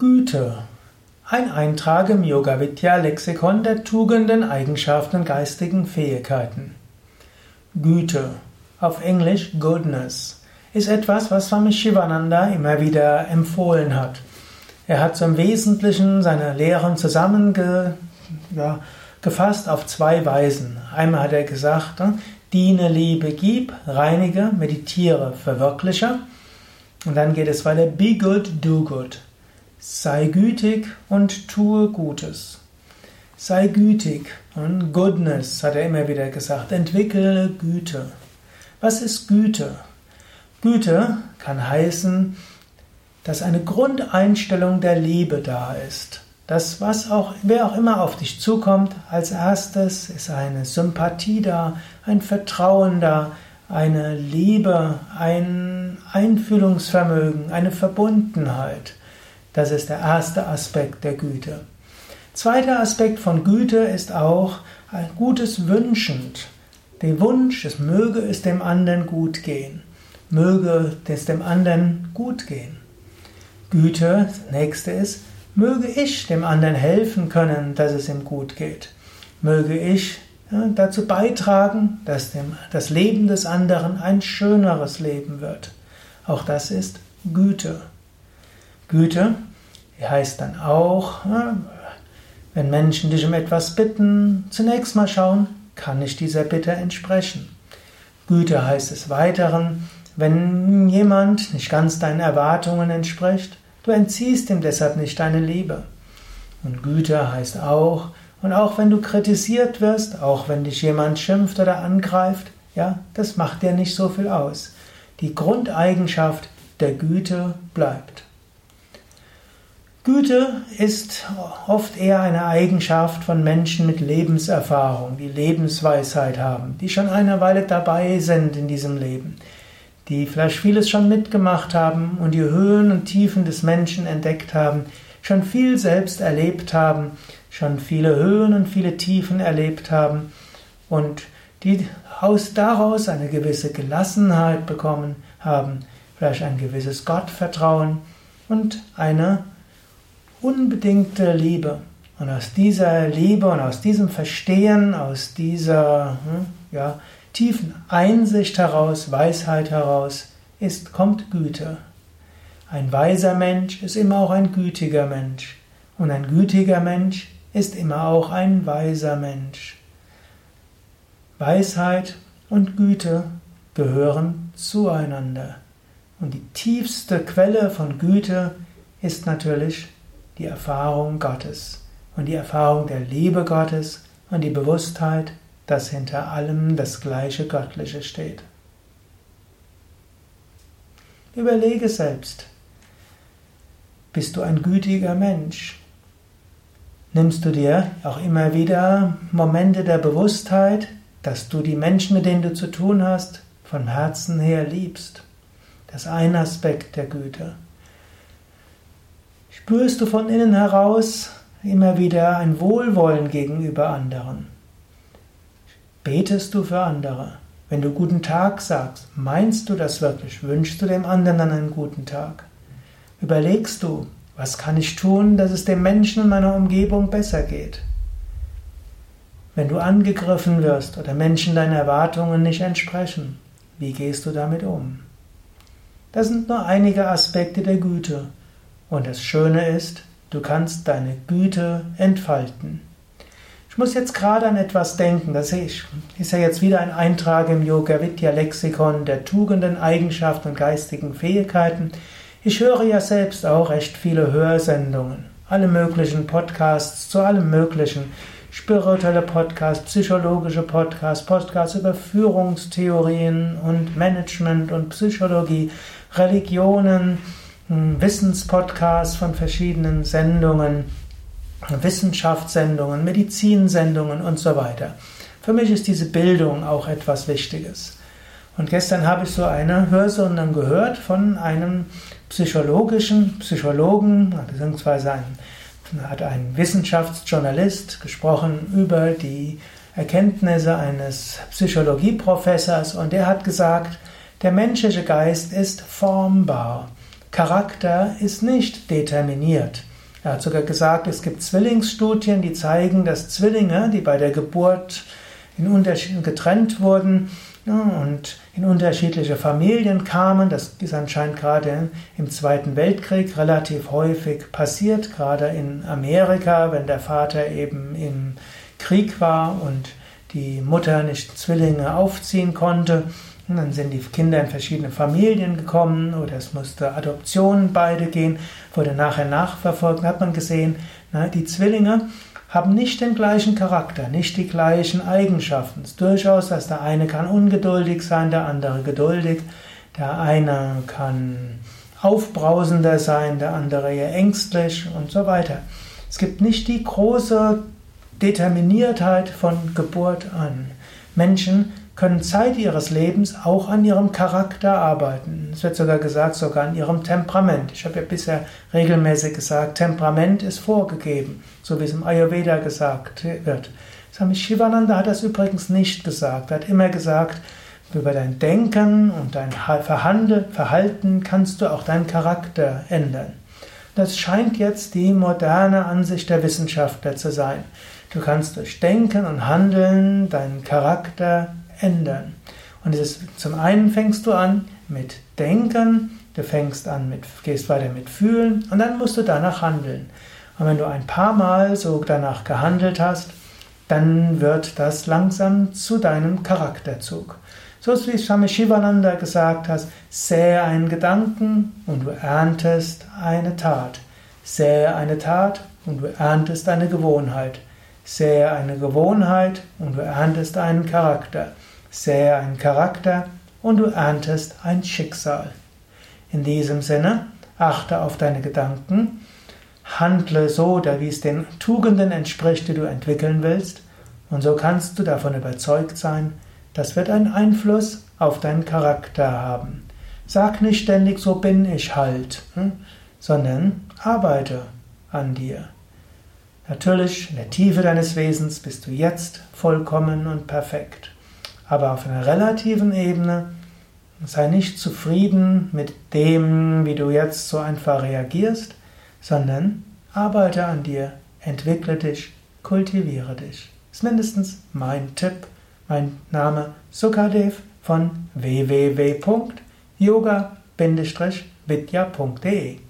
Güte. Ein Eintrag im Yoga Vidya Lexikon der Tugenden, Eigenschaften geistigen Fähigkeiten. Güte, auf Englisch Goodness, ist etwas, was Swami Shivananda immer wieder empfohlen hat. Er hat im Wesentlichen seine Lehren zusammengefasst ja, auf zwei Weisen. Einmal hat er gesagt, diene, liebe, gib, reinige, meditiere, verwirkliche. Und dann geht es weiter, be good, do good. Sei gütig und tue Gutes. Sei gütig und Goodness hat er immer wieder gesagt. Entwickle Güte. Was ist Güte? Güte kann heißen, dass eine Grundeinstellung der Liebe da ist. Das, was auch, wer auch immer auf dich zukommt, als erstes ist eine Sympathie da, ein Vertrauen da, eine Liebe, ein Einfühlungsvermögen, eine Verbundenheit. Das ist der erste Aspekt der Güte. Zweiter Aspekt von Güte ist auch ein gutes Wünschend. Der Wunsch, es möge es dem anderen gut gehen. Möge es dem anderen gut gehen. Güte, das nächste ist, möge ich dem anderen helfen können, dass es ihm gut geht. Möge ich ja, dazu beitragen, dass dem, das Leben des anderen ein schöneres Leben wird. Auch das ist Güte. Güte heißt dann auch, wenn Menschen dich um etwas bitten, zunächst mal schauen, kann ich dieser Bitte entsprechen. Güte heißt des Weiteren, wenn jemand nicht ganz deinen Erwartungen entspricht, du entziehst ihm deshalb nicht deine Liebe. Und Güte heißt auch, und auch wenn du kritisiert wirst, auch wenn dich jemand schimpft oder angreift, ja, das macht dir nicht so viel aus. Die Grundeigenschaft der Güte bleibt. Güte ist oft eher eine Eigenschaft von Menschen mit Lebenserfahrung, die Lebensweisheit haben, die schon eine Weile dabei sind in diesem Leben, die vielleicht vieles schon mitgemacht haben und die Höhen und Tiefen des Menschen entdeckt haben, schon viel selbst erlebt haben, schon viele Höhen und viele Tiefen erlebt haben und die aus daraus eine gewisse Gelassenheit bekommen haben, vielleicht ein gewisses Gottvertrauen und eine unbedingte Liebe. Und aus dieser Liebe und aus diesem Verstehen, aus dieser hm, ja, tiefen Einsicht heraus, Weisheit heraus, ist, kommt Güte. Ein weiser Mensch ist immer auch ein gütiger Mensch. Und ein gütiger Mensch ist immer auch ein weiser Mensch. Weisheit und Güte gehören zueinander. Und die tiefste Quelle von Güte ist natürlich die Erfahrung Gottes und die Erfahrung der Liebe Gottes und die Bewusstheit, dass hinter allem das gleiche Göttliche steht. Überlege selbst, bist du ein gütiger Mensch? Nimmst du dir auch immer wieder Momente der Bewusstheit, dass du die Menschen, mit denen du zu tun hast, von Herzen her liebst? Das ist ein Aspekt der Güte. Spürst du von innen heraus immer wieder ein Wohlwollen gegenüber anderen? Betest du für andere? Wenn du guten Tag sagst, meinst du das wirklich? Wünschst du dem anderen einen guten Tag? Überlegst du, was kann ich tun, dass es dem Menschen in meiner Umgebung besser geht? Wenn du angegriffen wirst oder Menschen deinen Erwartungen nicht entsprechen, wie gehst du damit um? Das sind nur einige Aspekte der Güte. Und das Schöne ist, du kannst deine Güte entfalten. Ich muss jetzt gerade an etwas denken. Das ist ja jetzt wieder ein Eintrag im Yoga Vidya Lexikon der Tugenden, Eigenschaften und geistigen Fähigkeiten. Ich höre ja selbst auch recht viele Hörsendungen. Alle möglichen Podcasts zu allem möglichen. Spirituelle Podcasts, psychologische Podcasts, Podcasts über Führungstheorien und Management und Psychologie, Religionen, Wissenspodcasts von verschiedenen Sendungen, Wissenschaftssendungen, Medizinsendungen und so weiter. Für mich ist diese Bildung auch etwas Wichtiges. Und gestern habe ich so eine Hörsendung gehört von einem psychologischen Psychologen, beziehungsweise ein, hat ein Wissenschaftsjournalist gesprochen über die Erkenntnisse eines Psychologieprofessors und der hat gesagt, der menschliche Geist ist formbar. Charakter ist nicht determiniert. Er hat sogar gesagt, es gibt Zwillingsstudien, die zeigen, dass Zwillinge, die bei der Geburt in getrennt wurden und in unterschiedliche Familien kamen, das ist anscheinend gerade im Zweiten Weltkrieg relativ häufig passiert, gerade in Amerika, wenn der Vater eben im Krieg war und die Mutter nicht Zwillinge aufziehen konnte. Und dann sind die Kinder in verschiedene Familien gekommen oder es musste Adoption beide gehen, wurde nachher nachverfolgt. hat man gesehen, na, die Zwillinge haben nicht den gleichen Charakter, nicht die gleichen Eigenschaften. Es ist durchaus, dass der eine kann ungeduldig sein, der andere geduldig. Der eine kann aufbrausender sein, der andere eher ängstlich und so weiter. Es gibt nicht die große Determiniertheit von Geburt an. Menschen können Zeit ihres Lebens auch an ihrem Charakter arbeiten. Es wird sogar gesagt, sogar an ihrem Temperament. Ich habe ja bisher regelmäßig gesagt, Temperament ist vorgegeben, so wie es im Ayurveda gesagt wird. Swami Shivananda hat das übrigens nicht gesagt. Er hat immer gesagt, über dein Denken und dein Verhalten kannst du auch deinen Charakter ändern. Das scheint jetzt die moderne Ansicht der Wissenschaftler zu sein. Du kannst durch Denken und Handeln deinen Charakter ändern. Und es ist, zum einen fängst du an mit Denken, du fängst an mit, gehst weiter mit Fühlen und dann musst du danach handeln. Und wenn du ein paar Mal so danach gehandelt hast, dann wird das langsam zu deinem Charakterzug. So wie Swami Shivananda gesagt hat, sähe einen Gedanken und du erntest eine Tat. Sähe eine Tat und du erntest eine Gewohnheit. Sähe eine Gewohnheit und du erntest einen Charakter. Sähe einen Charakter und du erntest ein Schicksal. In diesem Sinne, achte auf deine Gedanken, handle so, wie es den Tugenden entspricht, die du entwickeln willst, und so kannst du davon überzeugt sein, das wird einen Einfluss auf deinen Charakter haben. Sag nicht ständig, so bin ich halt, hm, sondern arbeite an dir. Natürlich, in der Tiefe deines Wesens bist du jetzt vollkommen und perfekt. Aber auf einer relativen Ebene sei nicht zufrieden mit dem, wie du jetzt so einfach reagierst, sondern arbeite an dir, entwickle dich, kultiviere dich. Das ist mindestens mein Tipp. Mein Name Sukadev von www.yoga-vidya.de